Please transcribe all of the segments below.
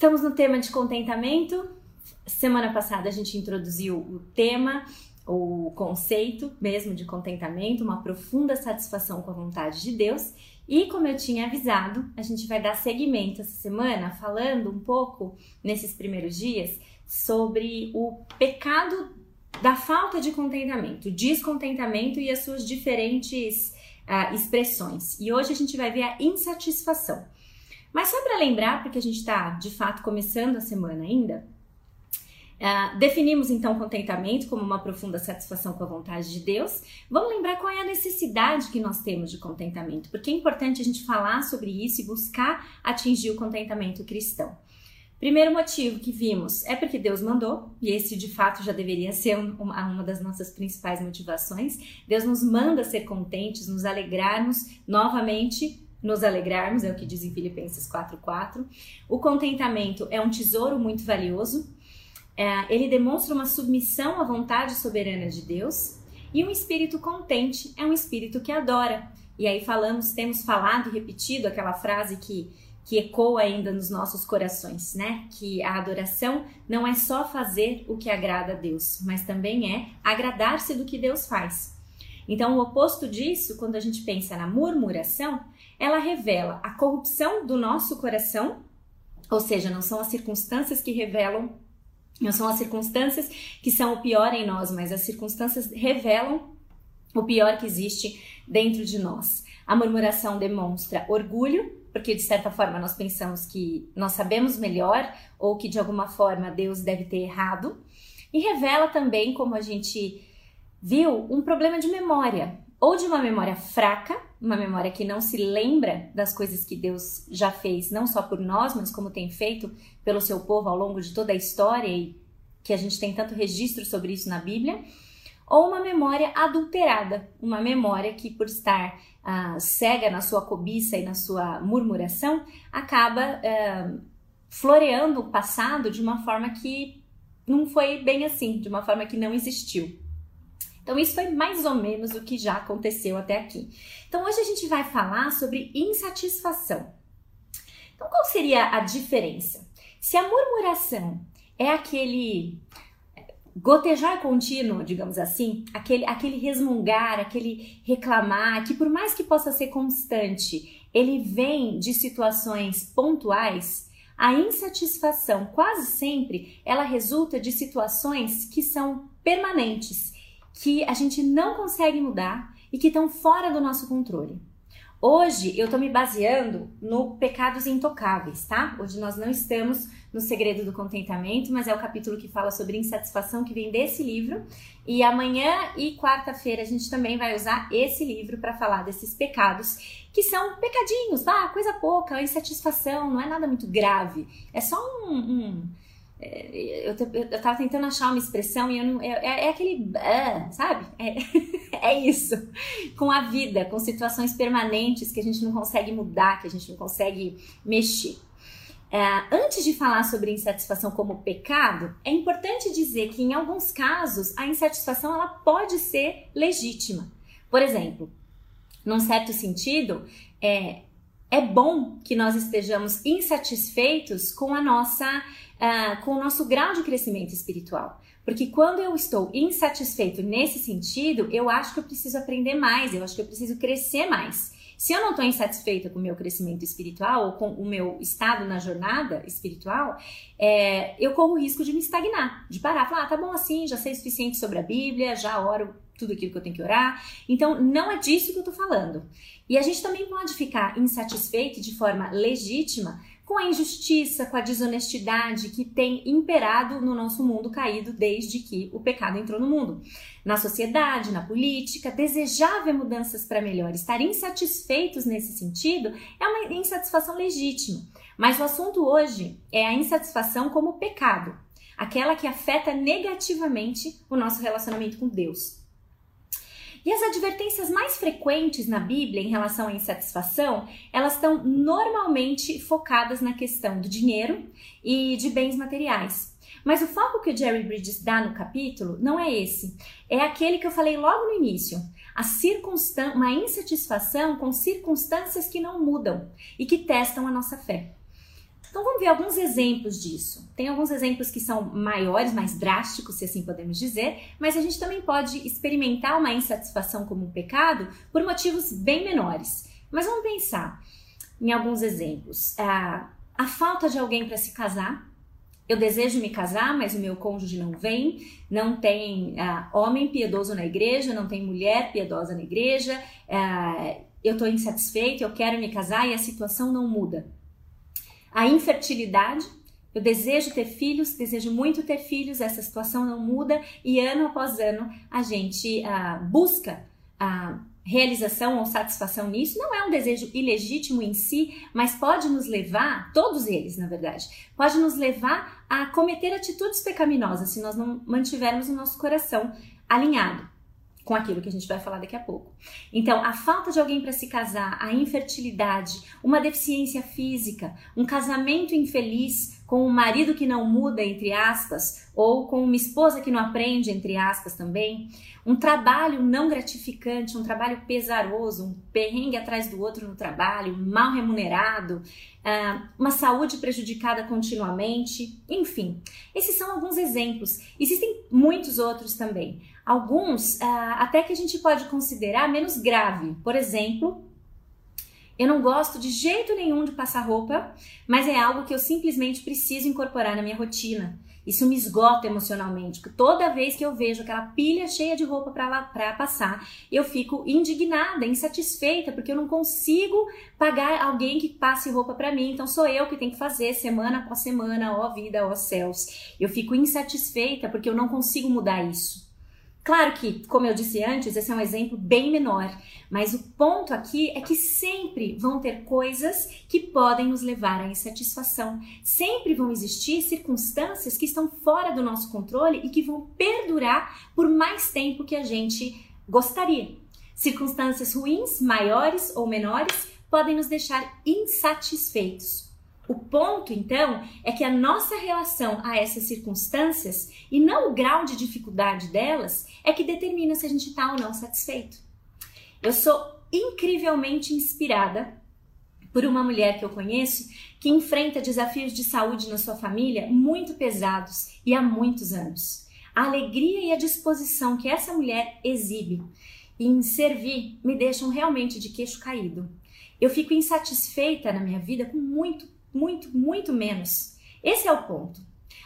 Estamos no tema de contentamento. Semana passada a gente introduziu o tema, o conceito mesmo de contentamento, uma profunda satisfação com a vontade de Deus. E como eu tinha avisado, a gente vai dar seguimento essa semana falando um pouco nesses primeiros dias sobre o pecado da falta de contentamento, descontentamento e as suas diferentes uh, expressões. E hoje a gente vai ver a insatisfação. Mas só para lembrar, porque a gente está de fato começando a semana ainda, uh, definimos então contentamento como uma profunda satisfação com a vontade de Deus. Vamos lembrar qual é a necessidade que nós temos de contentamento, porque é importante a gente falar sobre isso e buscar atingir o contentamento cristão. Primeiro motivo que vimos é porque Deus mandou, e esse de fato já deveria ser uma, uma das nossas principais motivações. Deus nos manda ser contentes, nos alegrarmos novamente nos alegrarmos, é o que diz em Filipenses 4:4. O contentamento é um tesouro muito valioso. É, ele demonstra uma submissão à vontade soberana de Deus. E um espírito contente é um espírito que adora. E aí falamos, temos falado e repetido aquela frase que que ecoa ainda nos nossos corações, né? Que a adoração não é só fazer o que agrada a Deus, mas também é agradar-se do que Deus faz. Então, o oposto disso, quando a gente pensa na murmuração, ela revela a corrupção do nosso coração, ou seja, não são as circunstâncias que revelam, não são as circunstâncias que são o pior em nós, mas as circunstâncias revelam o pior que existe dentro de nós. A murmuração demonstra orgulho, porque de certa forma nós pensamos que nós sabemos melhor ou que de alguma forma Deus deve ter errado, e revela também, como a gente viu, um problema de memória ou de uma memória fraca, uma memória que não se lembra das coisas que Deus já fez, não só por nós, mas como tem feito pelo seu povo ao longo de toda a história e que a gente tem tanto registro sobre isso na Bíblia, ou uma memória adulterada, uma memória que por estar uh, cega na sua cobiça e na sua murmuração, acaba uh, floreando o passado de uma forma que não foi bem assim, de uma forma que não existiu. Então, isso foi mais ou menos o que já aconteceu até aqui. Então, hoje a gente vai falar sobre insatisfação. Então, qual seria a diferença? Se a murmuração é aquele gotejar contínuo, digamos assim, aquele, aquele resmungar, aquele reclamar, que por mais que possa ser constante, ele vem de situações pontuais, a insatisfação quase sempre ela resulta de situações que são permanentes que a gente não consegue mudar e que estão fora do nosso controle. Hoje eu estou me baseando no Pecados Intocáveis, tá? Hoje nós não estamos no Segredo do Contentamento, mas é o capítulo que fala sobre insatisfação que vem desse livro. E amanhã e quarta-feira a gente também vai usar esse livro para falar desses pecados, que são pecadinhos, ah, coisa pouca, insatisfação, não é nada muito grave. É só um, um eu, eu tava tentando achar uma expressão e eu não. É, é, é aquele. É, sabe? É, é isso. Com a vida, com situações permanentes que a gente não consegue mudar, que a gente não consegue mexer. É, antes de falar sobre insatisfação como pecado, é importante dizer que em alguns casos a insatisfação ela pode ser legítima. Por exemplo, num certo sentido, é, é bom que nós estejamos insatisfeitos com a nossa uh, com o nosso grau de crescimento espiritual. Porque quando eu estou insatisfeito nesse sentido, eu acho que eu preciso aprender mais, eu acho que eu preciso crescer mais. Se eu não estou insatisfeita com o meu crescimento espiritual ou com o meu estado na jornada espiritual, é, eu corro o risco de me estagnar, de parar, falar, ah, tá bom assim, já sei o suficiente sobre a Bíblia, já oro tudo aquilo que eu tenho que orar. Então, não é disso que eu tô falando. E a gente também pode ficar insatisfeito de forma legítima com a injustiça, com a desonestidade que tem imperado no nosso mundo caído desde que o pecado entrou no mundo. Na sociedade, na política, desejar ver mudanças para melhor, estar insatisfeitos nesse sentido é uma insatisfação legítima. Mas o assunto hoje é a insatisfação como pecado, aquela que afeta negativamente o nosso relacionamento com Deus. E as advertências mais frequentes na Bíblia em relação à insatisfação, elas estão normalmente focadas na questão do dinheiro e de bens materiais. Mas o foco que o Jerry Bridges dá no capítulo não é esse. É aquele que eu falei logo no início. A circunstan uma insatisfação com circunstâncias que não mudam e que testam a nossa fé. Então vamos ver alguns exemplos disso. Tem alguns exemplos que são maiores, mais drásticos, se assim podemos dizer, mas a gente também pode experimentar uma insatisfação como um pecado por motivos bem menores. Mas vamos pensar em alguns exemplos. A, a falta de alguém para se casar. Eu desejo me casar, mas o meu cônjuge não vem, não tem uh, homem piedoso na igreja, não tem mulher piedosa na igreja, uh, eu estou insatisfeito, eu quero me casar e a situação não muda a infertilidade. Eu desejo ter filhos, desejo muito ter filhos, essa situação não muda e ano após ano a gente uh, busca a realização ou satisfação nisso. Não é um desejo ilegítimo em si, mas pode nos levar, todos eles na verdade, pode nos levar a cometer atitudes pecaminosas se nós não mantivermos o nosso coração alinhado com aquilo que a gente vai falar daqui a pouco. Então, a falta de alguém para se casar, a infertilidade, uma deficiência física, um casamento infeliz com um marido que não muda, entre aspas, ou com uma esposa que não aprende, entre aspas também, um trabalho não gratificante, um trabalho pesaroso, um perrengue atrás do outro no trabalho, mal remunerado, ah, uma saúde prejudicada continuamente, enfim. Esses são alguns exemplos. Existem muitos outros também. Alguns ah, até que a gente pode considerar menos grave. Por exemplo, eu não gosto de jeito nenhum de passar roupa, mas é algo que eu simplesmente preciso incorporar na minha rotina. Isso me esgota emocionalmente, porque toda vez que eu vejo aquela pilha cheia de roupa para passar, eu fico indignada, insatisfeita, porque eu não consigo pagar alguém que passe roupa para mim. Então sou eu que tenho que fazer semana após semana, ó vida, ó céus. Eu fico insatisfeita porque eu não consigo mudar isso. Claro que, como eu disse antes, esse é um exemplo bem menor, mas o ponto aqui é que sempre vão ter coisas que podem nos levar à insatisfação. Sempre vão existir circunstâncias que estão fora do nosso controle e que vão perdurar por mais tempo que a gente gostaria. Circunstâncias ruins, maiores ou menores, podem nos deixar insatisfeitos. O ponto, então, é que a nossa relação a essas circunstâncias e não o grau de dificuldade delas é que determina se a gente está ou não satisfeito. Eu sou incrivelmente inspirada por uma mulher que eu conheço que enfrenta desafios de saúde na sua família muito pesados e há muitos anos. A alegria e a disposição que essa mulher exibe em servir me deixam realmente de queixo caído. Eu fico insatisfeita na minha vida com muito muito, muito menos. Esse é o ponto.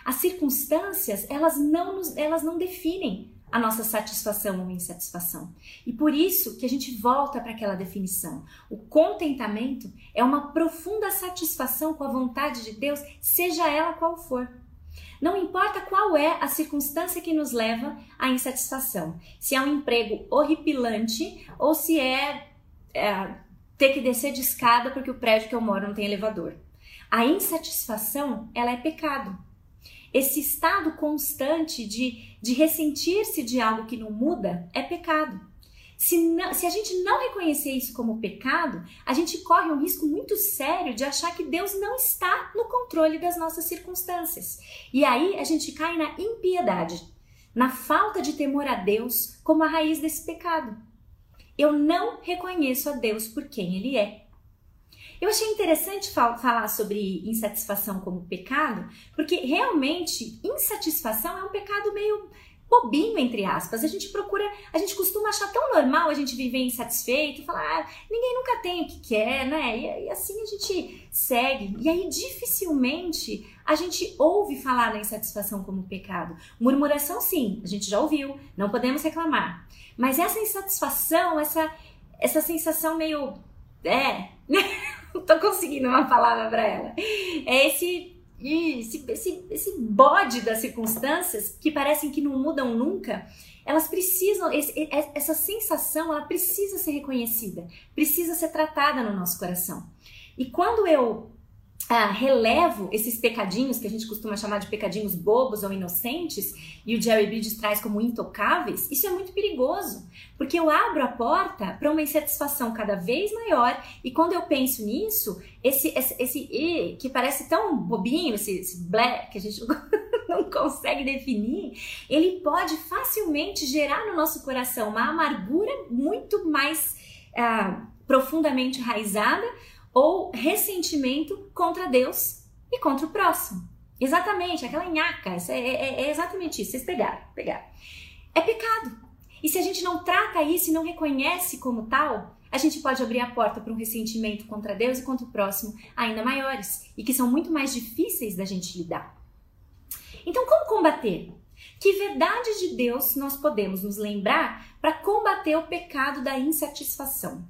As circunstâncias, elas não, nos, elas não definem a nossa satisfação ou insatisfação. E por isso que a gente volta para aquela definição. O contentamento é uma profunda satisfação com a vontade de Deus, seja ela qual for. Não importa qual é a circunstância que nos leva à insatisfação. Se é um emprego horripilante ou se é, é ter que descer de escada porque o prédio que eu moro não tem elevador. A insatisfação, ela é pecado. Esse estado constante de, de ressentir-se de algo que não muda é pecado. Se, não, se a gente não reconhecer isso como pecado, a gente corre um risco muito sério de achar que Deus não está no controle das nossas circunstâncias. E aí a gente cai na impiedade, na falta de temor a Deus como a raiz desse pecado. Eu não reconheço a Deus por quem Ele é. Eu achei interessante fal falar sobre insatisfação como pecado, porque realmente insatisfação é um pecado meio bobinho, entre aspas. A gente procura, a gente costuma achar tão normal a gente viver insatisfeito, falar, ah, ninguém nunca tem o que quer, né? E, e, assim a gente segue. E aí dificilmente a gente ouve falar na insatisfação como pecado. Murmuração, sim, a gente já ouviu, não podemos reclamar. Mas essa insatisfação, essa, essa sensação meio. É, não tô conseguindo uma palavra para ela. É esse, esse, esse, esse bode das circunstâncias que parecem que não mudam nunca. Elas precisam, esse, essa sensação, ela precisa ser reconhecida, precisa ser tratada no nosso coração. E quando eu ah, relevo esses pecadinhos que a gente costuma chamar de pecadinhos bobos ou inocentes e o Jerry Bridges traz como intocáveis, isso é muito perigoso, porque eu abro a porta para uma insatisfação cada vez maior e quando eu penso nisso, esse, esse, esse que parece tão bobinho, esse, esse blé que a gente não consegue definir, ele pode facilmente gerar no nosso coração uma amargura muito mais ah, profundamente enraizada ou ressentimento contra Deus e contra o próximo. Exatamente, aquela nhaca, é, é, é, exatamente isso, vocês pegaram, pegaram. É pecado. E se a gente não trata isso e não reconhece como tal, a gente pode abrir a porta para um ressentimento contra Deus e contra o próximo ainda maiores e que são muito mais difíceis da gente lidar. Então, como combater? Que verdade de Deus nós podemos nos lembrar para combater o pecado da insatisfação?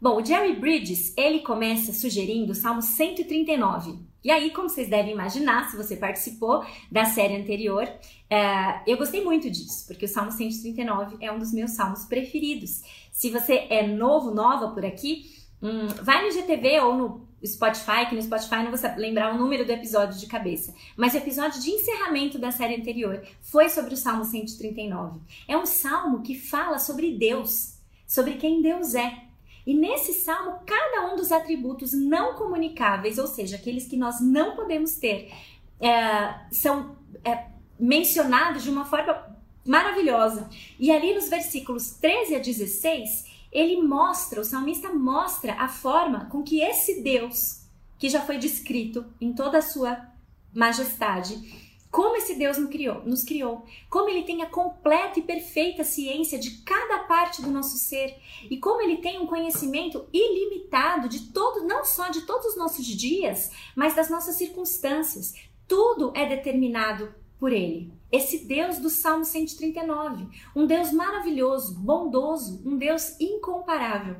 Bom, o Jerry Bridges, ele começa sugerindo o Salmo 139. E aí, como vocês devem imaginar, se você participou da série anterior, é, eu gostei muito disso, porque o Salmo 139 é um dos meus salmos preferidos. Se você é novo, nova por aqui, hum, vai no GTV ou no Spotify, que no Spotify não vou lembrar o número do episódio de cabeça, mas o episódio de encerramento da série anterior foi sobre o Salmo 139. É um salmo que fala sobre Deus, sobre quem Deus é. E nesse salmo, cada um dos atributos não comunicáveis, ou seja, aqueles que nós não podemos ter, é, são é, mencionados de uma forma maravilhosa. E ali nos versículos 13 a 16, ele mostra, o salmista mostra a forma com que esse Deus, que já foi descrito em toda a sua majestade, como esse Deus nos criou, nos criou, como ele tem a completa e perfeita ciência de cada parte do nosso ser e como ele tem um conhecimento ilimitado de todo, não só de todos os nossos dias, mas das nossas circunstâncias. Tudo é determinado por ele. Esse Deus do Salmo 139, um Deus maravilhoso, bondoso, um Deus incomparável.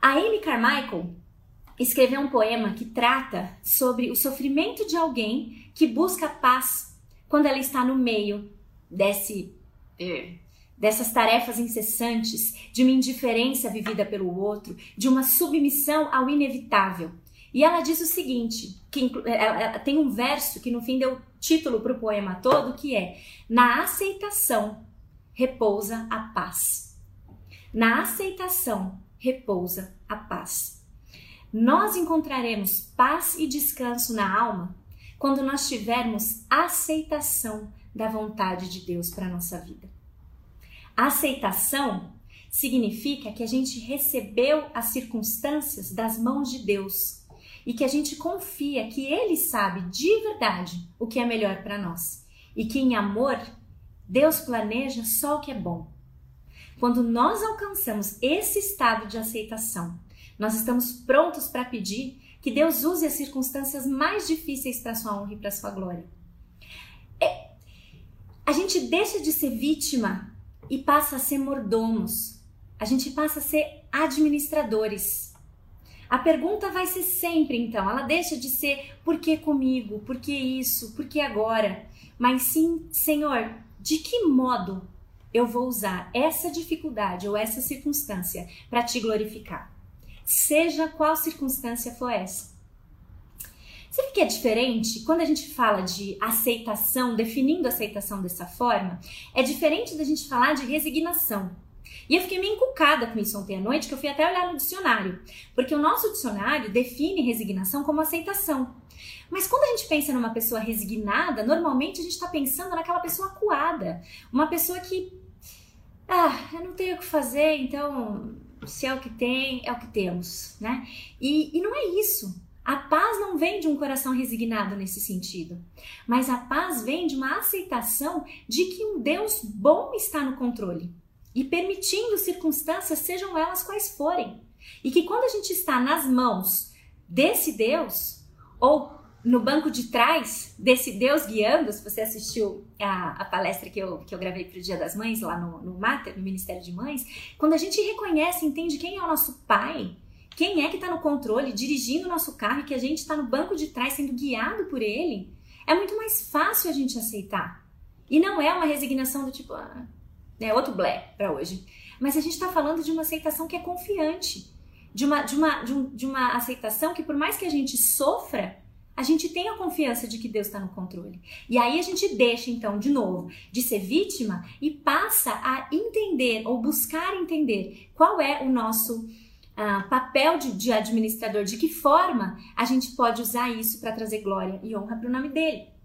A Amy Carmichael escreveu um poema que trata sobre o sofrimento de alguém que busca paz quando ela está no meio desse é, dessas tarefas incessantes, de uma indiferença vivida pelo outro, de uma submissão ao inevitável. E ela diz o seguinte, que tem um verso que no fim deu título para o poema todo, que é: Na aceitação repousa a paz. Na aceitação repousa a paz. Nós encontraremos paz e descanso na alma quando nós tivermos aceitação da vontade de Deus para a nossa vida. Aceitação significa que a gente recebeu as circunstâncias das mãos de Deus e que a gente confia que Ele sabe de verdade o que é melhor para nós e que em amor Deus planeja só o que é bom. Quando nós alcançamos esse estado de aceitação, nós estamos prontos para pedir que Deus use as circunstâncias mais difíceis para sua honra e para sua glória. É, a gente deixa de ser vítima e passa a ser mordomos. A gente passa a ser administradores. A pergunta vai ser sempre, então, ela deixa de ser por que comigo, por que isso, por que agora, mas sim, Senhor, de que modo eu vou usar essa dificuldade ou essa circunstância para te glorificar? Seja qual circunstância for essa. Sabe que é diferente? Quando a gente fala de aceitação, definindo aceitação dessa forma, é diferente da gente falar de resignação. E eu fiquei meio encucada com isso ontem à noite, que eu fui até olhar no dicionário. Porque o nosso dicionário define resignação como aceitação. Mas quando a gente pensa numa pessoa resignada, normalmente a gente está pensando naquela pessoa acuada. Uma pessoa que. Ah, eu não tenho o que fazer, então se é o que tem, é o que temos, né? E, e não é isso. A paz não vem de um coração resignado nesse sentido, mas a paz vem de uma aceitação de que um Deus bom está no controle e permitindo circunstâncias, sejam elas quais forem. E que quando a gente está nas mãos desse Deus, ou no banco de trás desse Deus guiando, se você assistiu a, a palestra que eu, que eu gravei para o Dia das Mães, lá no, no Mater, no Ministério de Mães, quando a gente reconhece, entende quem é o nosso pai, quem é que está no controle, dirigindo o nosso carro e que a gente está no banco de trás sendo guiado por ele, é muito mais fácil a gente aceitar. E não é uma resignação do tipo, ah, é outro blé para hoje. Mas a gente está falando de uma aceitação que é confiante de uma, de uma, de, um, de uma aceitação que, por mais que a gente sofra, a gente tem a confiança de que Deus está no controle. E aí a gente deixa, então, de novo, de ser vítima e passa a entender ou buscar entender qual é o nosso uh, papel de, de administrador, de que forma a gente pode usar isso para trazer glória e honra para o nome dele.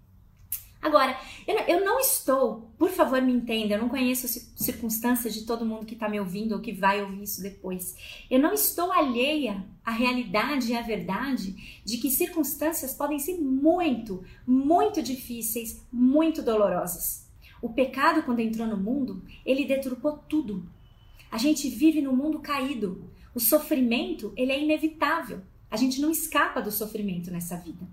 Agora, eu não estou, por favor, me entenda, eu não conheço as circunstâncias de todo mundo que está me ouvindo ou que vai ouvir isso depois. Eu não estou alheia à realidade e à verdade de que circunstâncias podem ser muito, muito difíceis, muito dolorosas. O pecado, quando entrou no mundo, ele deturpou tudo. A gente vive num mundo caído. O sofrimento, ele é inevitável. A gente não escapa do sofrimento nessa vida.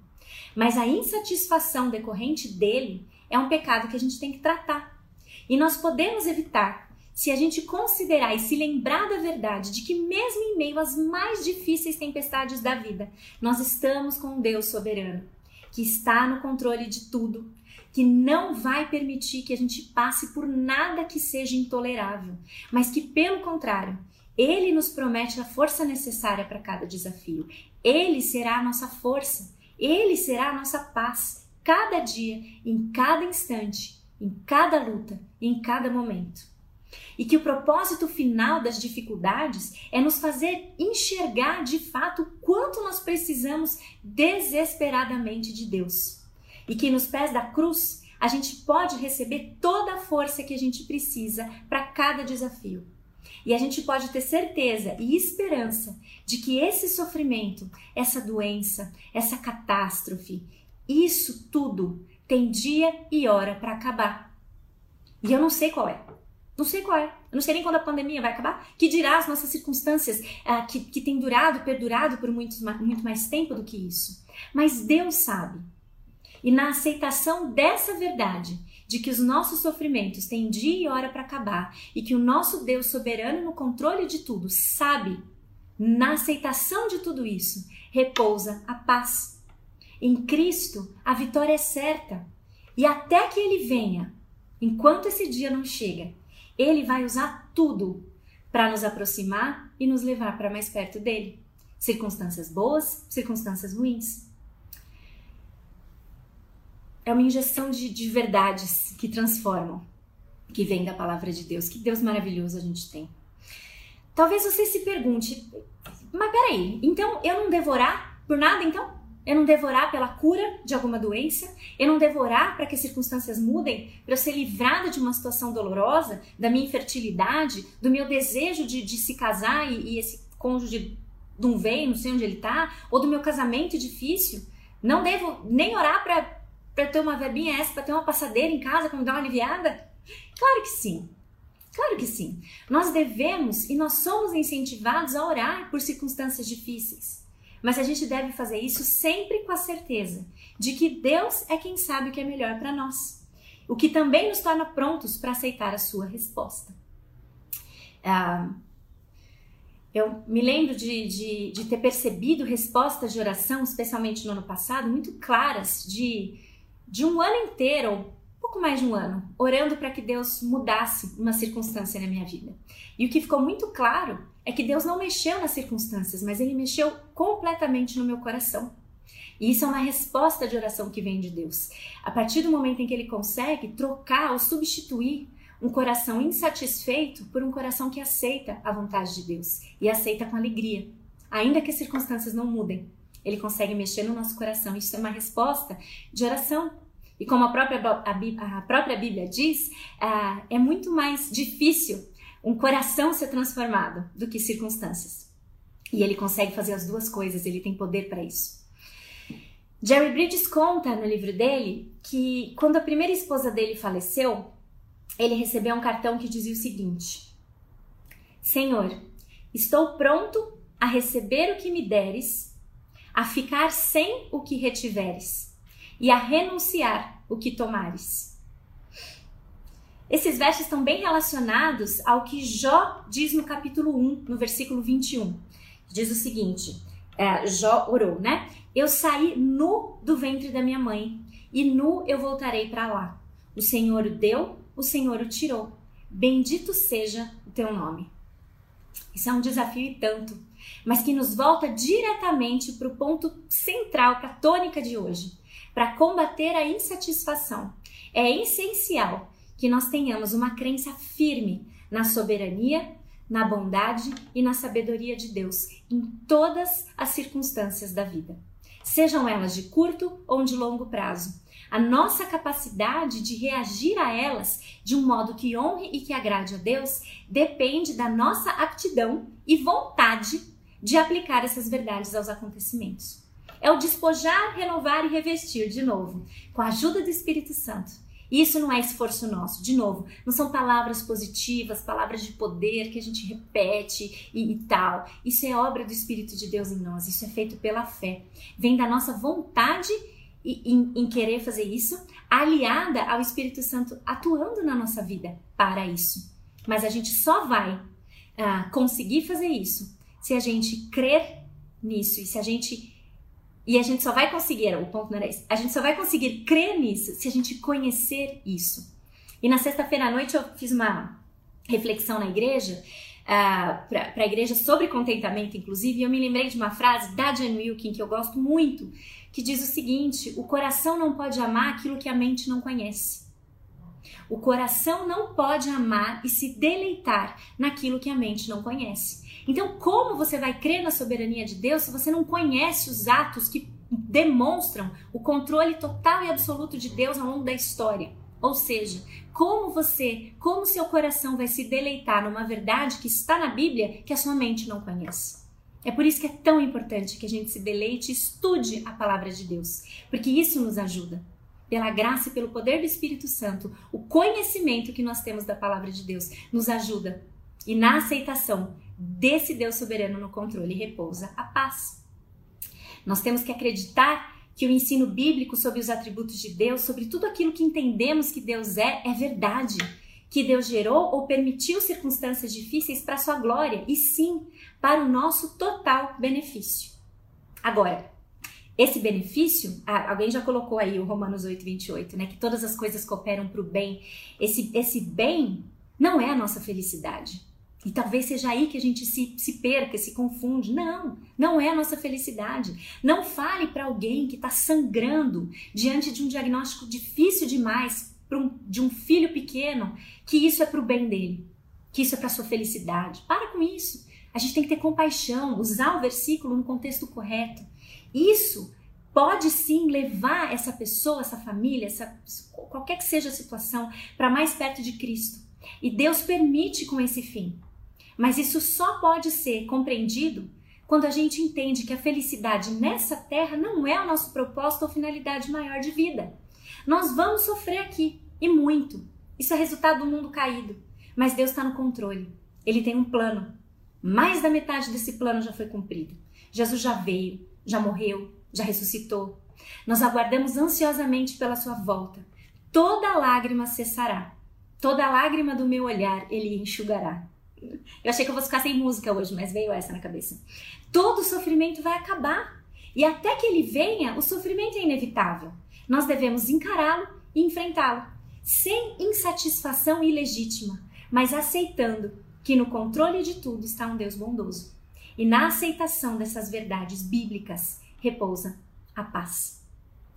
Mas a insatisfação decorrente dele é um pecado que a gente tem que tratar. E nós podemos evitar se a gente considerar e se lembrar da verdade de que, mesmo em meio às mais difíceis tempestades da vida, nós estamos com um Deus soberano, que está no controle de tudo, que não vai permitir que a gente passe por nada que seja intolerável, mas que, pelo contrário, ele nos promete a força necessária para cada desafio. Ele será a nossa força. Ele será a nossa paz, cada dia, em cada instante, em cada luta, em cada momento. E que o propósito final das dificuldades é nos fazer enxergar de fato quanto nós precisamos desesperadamente de Deus. E que nos pés da cruz a gente pode receber toda a força que a gente precisa para cada desafio. E a gente pode ter certeza e esperança de que esse sofrimento, essa doença, essa catástrofe, isso tudo tem dia e hora para acabar. E eu não sei qual é. Não sei qual é. Eu não sei nem quando a pandemia vai acabar. Que dirá as nossas circunstâncias ah, que, que têm durado, perdurado por muito, muito mais tempo do que isso. Mas Deus sabe. E na aceitação dessa verdade, de que os nossos sofrimentos têm dia e hora para acabar e que o nosso Deus soberano no controle de tudo sabe, na aceitação de tudo isso, repousa a paz. Em Cristo, a vitória é certa. E até que ele venha, enquanto esse dia não chega, ele vai usar tudo para nos aproximar e nos levar para mais perto dele. Circunstâncias boas, circunstâncias ruins é uma injeção de, de verdades que transformam, que vem da palavra de Deus. Que Deus maravilhoso a gente tem. Talvez você se pergunte, mas peraí, então eu não devorar por nada então? Eu não devorar pela cura de alguma doença? Eu não devorar para que as circunstâncias mudem? Para eu ser livrada de uma situação dolorosa? Da minha infertilidade? Do meu desejo de, de se casar e, e esse cônjuge não veio, não sei onde ele está? Ou do meu casamento difícil? Não devo nem orar para para ter uma verbinha essa, para ter uma passadeira em casa para me dar uma aliviada? Claro que sim. Claro que sim. Nós devemos e nós somos incentivados a orar por circunstâncias difíceis. Mas a gente deve fazer isso sempre com a certeza de que Deus é quem sabe o que é melhor para nós. O que também nos torna prontos para aceitar a sua resposta. Ah, eu me lembro de, de, de ter percebido respostas de oração, especialmente no ano passado, muito claras de de um ano inteiro, ou pouco mais de um ano, orando para que Deus mudasse uma circunstância na minha vida. E o que ficou muito claro é que Deus não mexeu nas circunstâncias, mas ele mexeu completamente no meu coração. E isso é uma resposta de oração que vem de Deus. A partir do momento em que ele consegue trocar ou substituir um coração insatisfeito por um coração que aceita a vontade de Deus e aceita com alegria, ainda que as circunstâncias não mudem. Ele consegue mexer no nosso coração. Isso é uma resposta de oração. E como a própria, a, a própria Bíblia diz, uh, é muito mais difícil um coração ser transformado do que circunstâncias. E ele consegue fazer as duas coisas, ele tem poder para isso. Jerry Bridges conta no livro dele que quando a primeira esposa dele faleceu, ele recebeu um cartão que dizia o seguinte: Senhor, estou pronto a receber o que me deres a ficar sem o que retiveres e a renunciar o que tomares. Esses versos estão bem relacionados ao que Jó diz no capítulo 1, no versículo 21. Diz o seguinte: é, Jó orou, né? Eu saí nu do ventre da minha mãe, e nu eu voltarei para lá. O Senhor o deu, o Senhor o tirou. Bendito seja o teu nome. Isso é um desafio e tanto mas que nos volta diretamente para o ponto central, para a tônica de hoje, para combater a insatisfação. É essencial que nós tenhamos uma crença firme na soberania, na bondade e na sabedoria de Deus em todas as circunstâncias da vida, sejam elas de curto ou de longo prazo. A nossa capacidade de reagir a elas de um modo que honre e que agrade a Deus depende da nossa aptidão e vontade de aplicar essas verdades aos acontecimentos. É o despojar, renovar e revestir de novo, com a ajuda do Espírito Santo isso não é esforço nosso. De novo, não são palavras positivas, palavras de poder que a gente repete e, e, tal. Isso é obra do Espírito de Deus em nós. Isso é feito pela fé. Vem da nossa vontade em, em querer fazer isso, aliada ao Espírito Santo atuando na nossa vida para isso. Mas a gente só vai uh, conseguir fazer isso se a gente crer nisso e se a gente e a gente só vai conseguir, o ponto não era esse, a gente só vai conseguir crer nisso se a gente conhecer isso. E na sexta-feira à noite eu fiz uma reflexão na igreja, uh, para a igreja sobre contentamento, inclusive, e eu me lembrei de uma frase da Jan Wilkin que eu gosto muito, que diz o seguinte: o coração não pode amar aquilo que a mente não conhece. O coração não pode amar e se deleitar naquilo que a mente não conhece. Então, como você vai crer na soberania de Deus se você não conhece os atos que demonstram o controle total e absoluto de Deus ao longo da história? Ou seja, como você, como seu coração vai se deleitar numa verdade que está na Bíblia que a sua mente não conhece? É por isso que é tão importante que a gente se deleite e estude a palavra de Deus, porque isso nos ajuda pela graça e pelo poder do Espírito Santo, o conhecimento que nós temos da palavra de Deus nos ajuda. E na aceitação desse Deus soberano no controle repousa a paz. Nós temos que acreditar que o ensino bíblico sobre os atributos de Deus, sobre tudo aquilo que entendemos que Deus é, é verdade. Que Deus gerou ou permitiu circunstâncias difíceis para sua glória e sim para o nosso total benefício. Agora, esse benefício, alguém já colocou aí o Romanos 8, 28, né? Que todas as coisas cooperam para o bem. Esse, esse bem não é a nossa felicidade. E talvez seja aí que a gente se, se perca, se confunde. Não, não é a nossa felicidade. Não fale para alguém que está sangrando diante de um diagnóstico difícil demais um, de um filho pequeno que isso é para o bem dele, que isso é para sua felicidade. Para com isso. A gente tem que ter compaixão, usar o versículo no contexto correto. Isso pode sim levar essa pessoa, essa família, essa, qualquer que seja a situação, para mais perto de Cristo. E Deus permite com esse fim. Mas isso só pode ser compreendido quando a gente entende que a felicidade nessa terra não é o nosso propósito ou finalidade maior de vida. Nós vamos sofrer aqui, e muito. Isso é resultado do mundo caído. Mas Deus está no controle. Ele tem um plano. Mais da metade desse plano já foi cumprido. Jesus já veio, já morreu, já ressuscitou. Nós aguardamos ansiosamente pela sua volta. Toda lágrima cessará. Toda lágrima do meu olhar ele enxugará. Eu achei que eu fosse ficar sem música hoje, mas veio essa na cabeça. Todo sofrimento vai acabar. E até que ele venha, o sofrimento é inevitável. Nós devemos encará-lo e enfrentá-lo, sem insatisfação ilegítima, mas aceitando que no controle de tudo está um Deus bondoso. E na aceitação dessas verdades bíblicas repousa a paz.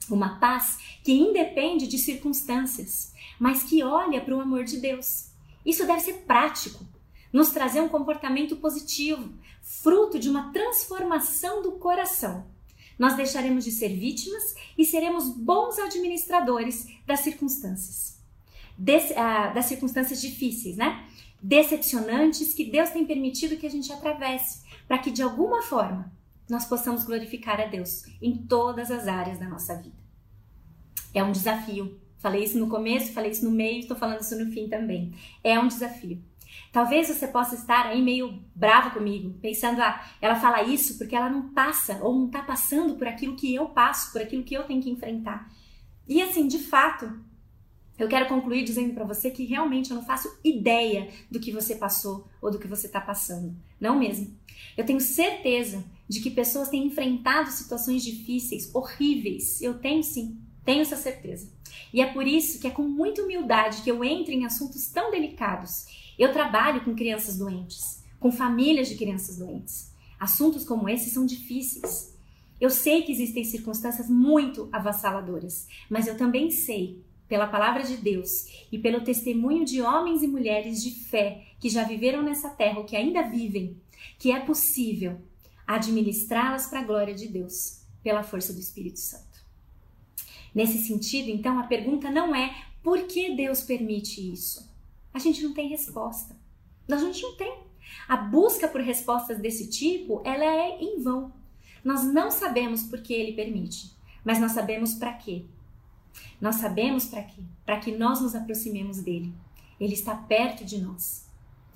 Uma paz que independe de circunstâncias, mas que olha para o amor de Deus. Isso deve ser prático, nos trazer um comportamento positivo, fruto de uma transformação do coração. Nós deixaremos de ser vítimas e seremos bons administradores das circunstâncias. Des, ah, das circunstâncias difíceis, né? Decepcionantes que Deus tem permitido que a gente atravesse, para que de alguma forma nós possamos glorificar a Deus em todas as áreas da nossa vida. É um desafio. Falei isso no começo, falei isso no meio, estou falando isso no fim também. É um desafio. Talvez você possa estar aí meio brava comigo, pensando, ah, ela fala isso porque ela não passa ou não está passando por aquilo que eu passo, por aquilo que eu tenho que enfrentar. E assim, de fato, eu quero concluir dizendo para você que realmente eu não faço ideia do que você passou ou do que você está passando. Não mesmo. Eu tenho certeza de que pessoas têm enfrentado situações difíceis, horríveis. Eu tenho sim, tenho essa certeza. E é por isso que é com muita humildade que eu entro em assuntos tão delicados eu trabalho com crianças doentes, com famílias de crianças doentes. Assuntos como esse são difíceis. Eu sei que existem circunstâncias muito avassaladoras, mas eu também sei, pela palavra de Deus e pelo testemunho de homens e mulheres de fé que já viveram nessa terra ou que ainda vivem, que é possível administrá-las para a glória de Deus, pela força do Espírito Santo. Nesse sentido, então, a pergunta não é por que Deus permite isso? A gente não tem resposta. A gente não tem. A busca por respostas desse tipo, ela é em vão. Nós não sabemos por que ele permite, mas nós sabemos para quê. Nós sabemos para quê? Para que nós nos aproximemos dele. Ele está perto de nós.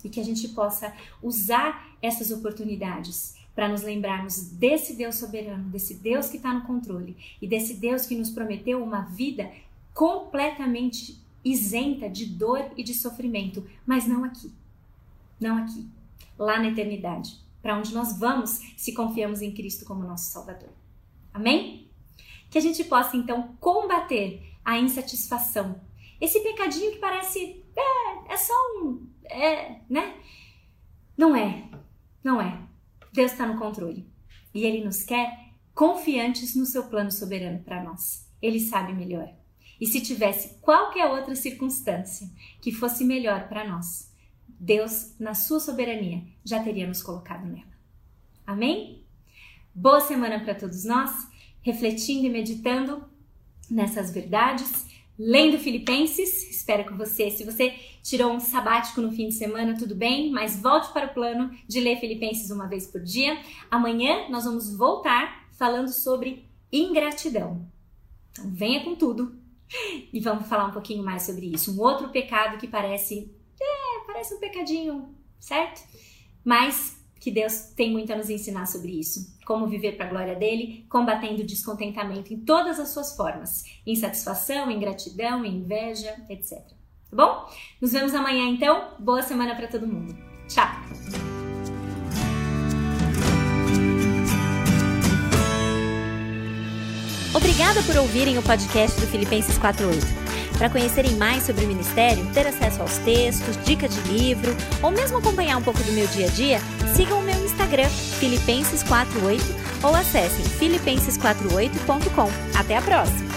E que a gente possa usar essas oportunidades para nos lembrarmos desse Deus soberano, desse Deus que está no controle e desse Deus que nos prometeu uma vida completamente isenta de dor e de sofrimento, mas não aqui. Não aqui. Lá na eternidade, para onde nós vamos se confiamos em Cristo como nosso Salvador. Amém? Que a gente possa então combater a insatisfação. Esse pecadinho que parece é, é só um, é, né? Não é. Não é. Deus está no controle. E Ele nos quer confiantes no seu plano soberano para nós. Ele sabe melhor. E se tivesse qualquer outra circunstância que fosse melhor para nós, Deus, na sua soberania, já teria nos colocado nela. Amém? Boa semana para todos nós, refletindo e meditando nessas verdades, lendo Filipenses. Espero que você, se você tirou um sabático no fim de semana, tudo bem, mas volte para o plano de ler Filipenses uma vez por dia. Amanhã nós vamos voltar falando sobre ingratidão. Então venha com tudo e vamos falar um pouquinho mais sobre isso. Um outro pecado que parece, é, parece um pecadinho, certo? Mas que Deus tem muito a nos ensinar sobre isso. Como viver para a glória dele, combatendo o descontentamento em todas as suas formas: insatisfação, ingratidão, inveja, etc. Tá bom? Nos vemos amanhã então. Boa semana para todo mundo. Tchau! Obrigada por ouvirem o podcast do Filipenses 48. Para conhecerem mais sobre o ministério, ter acesso aos textos, dicas de livro ou mesmo acompanhar um pouco do meu dia a dia, sigam o meu Instagram, Filipenses48, ou acessem filipenses48.com. Até a próxima!